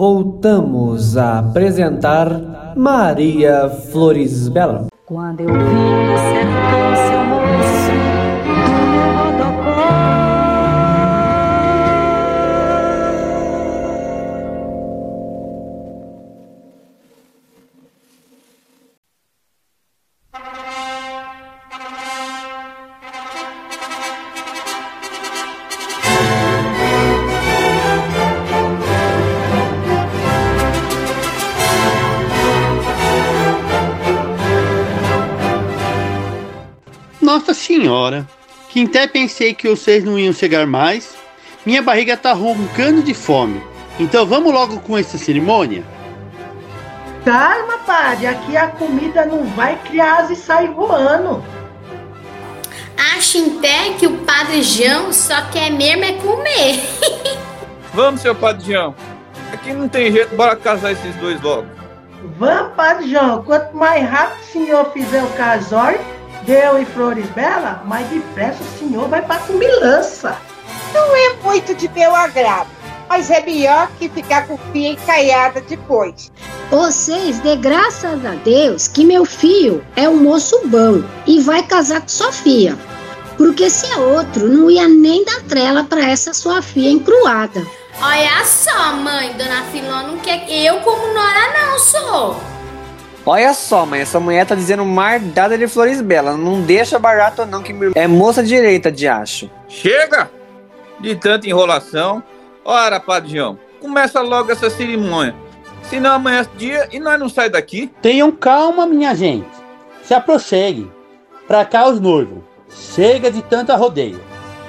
Voltamos a apresentar Maria Flores Bela. Quando eu do sertão, seu Nossa senhora, que até pensei que vocês não iam chegar mais. Minha barriga tá roncando de fome. Então vamos logo com essa cerimônia? Calma, padre, aqui a comida não vai criar asa e sair voando. Acho até que o Padre João só quer mesmo é comer. Vamos, seu Padre João. Aqui não tem jeito, bora casar esses dois logo. Vamos, padre João, quanto mais rápido o senhor fizer o casório, deu e flores bela, mais depressa o senhor vai pra comilança. Não é muito de meu agrado, mas é melhor que ficar com fia encaiada depois. Vocês dê graças a Deus que meu filho é um moço bom e vai casar com Sofia. Porque se é outro, não ia nem dar trela pra essa sua filha encruada. Olha só, mãe, Dona Filó não quer eu como Nora não sou. Olha só, mãe, essa mulher tá dizendo mardada de flores belas. Não deixa barato não, que é moça direita de acho. Chega de tanta enrolação. Ora, Padre João, começa logo essa cerimônia. Senão amanhã é dia e nós não sai daqui. Tenham calma, minha gente. Se aproxeguem. Pra cá os noivos. Chega de tanta rodeio.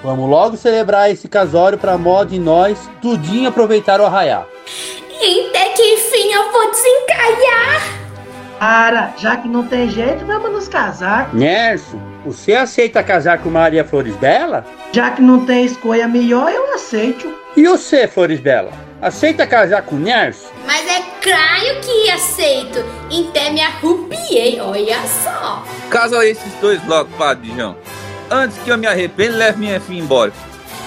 Vamos logo celebrar esse casório pra modo de nós tudinho aproveitar o arraiar. E até que enfim eu vou desencalhar. Para, já que não tem jeito, vamos nos casar. Nerso, você aceita casar com Maria Flores Bela? Já que não tem escolha melhor, eu aceito. E você, Flores Bela? Aceita casar com Nerso? Mas é claro que aceito. Até me arrupiei, olha só. Casa esses dois logo, Padre João. Antes que eu me arrependa, leve minha filha embora.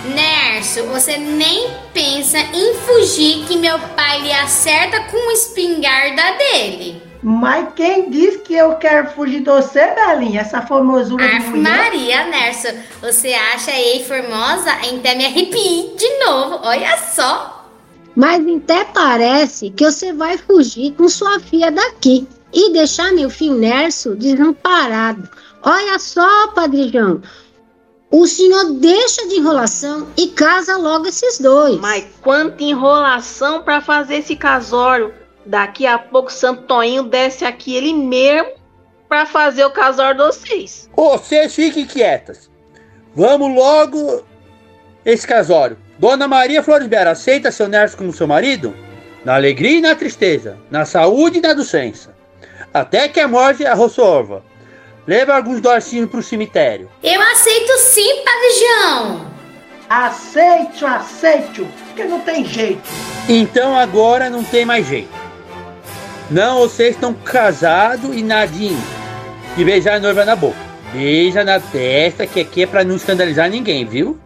Nerso, você nem pensa em fugir que meu pai lhe acerta com a espingarda dele. Mas quem diz que eu quero fugir de você, Belinha? Essa formosura de Ave mulher. Maria, Nerso, você acha ei formosa? Até me arrepiei de novo, olha só. Mas até parece que você vai fugir com sua filha daqui e deixar meu filho Nerso desamparado. Olha só, Padre João. O senhor deixa de enrolação e casa logo esses dois. Mas quanta enrolação pra fazer esse casório. Daqui a pouco Santo Toinho desce aqui ele mesmo pra fazer o casório de vocês. Vocês fiquem quietas. Vamos logo esse casório. Dona Maria Flores Bela, aceita seu Nerso como seu marido? Na alegria e na tristeza, na saúde e na doença. Até que a morte a. Leva alguns dorcinhos pro cemitério. Eu aceito sim, Padre João. Aceito, aceito, porque não tem jeito. Então agora não tem mais jeito. Não, vocês estão casados e nadinho. E beijar a noiva na boca. Beija na testa, que aqui é pra não escandalizar ninguém, viu?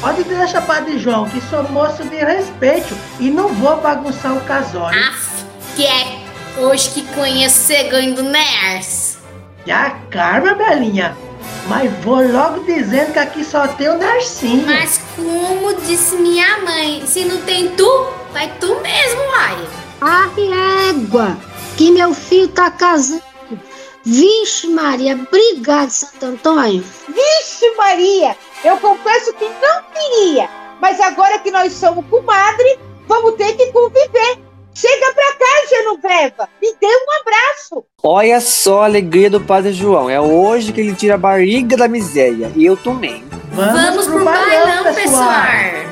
Pode deixar, Padre João, que sou moço de respeito e não vou bagunçar o casório. Aff, que é hoje que conheço o segredo do Nerso. Já calma, Belinha. Mas vou logo dizendo que aqui só tem o Nercinho. Mas como disse minha mãe, se não tem tu, vai tu mesmo, ai. A égua, que meu filho tá casando. Vixe Maria, obrigado, Santo Antônio. Vixe Maria, eu confesso que não queria, mas agora que nós somos comadre, vamos ter que conviver. Chega pra cá, Genoveva, me dê um abraço. Olha só a alegria do Padre João. É hoje que ele tira a barriga da miséria. E eu também. Vamos, pro bailão, pessoal. Quando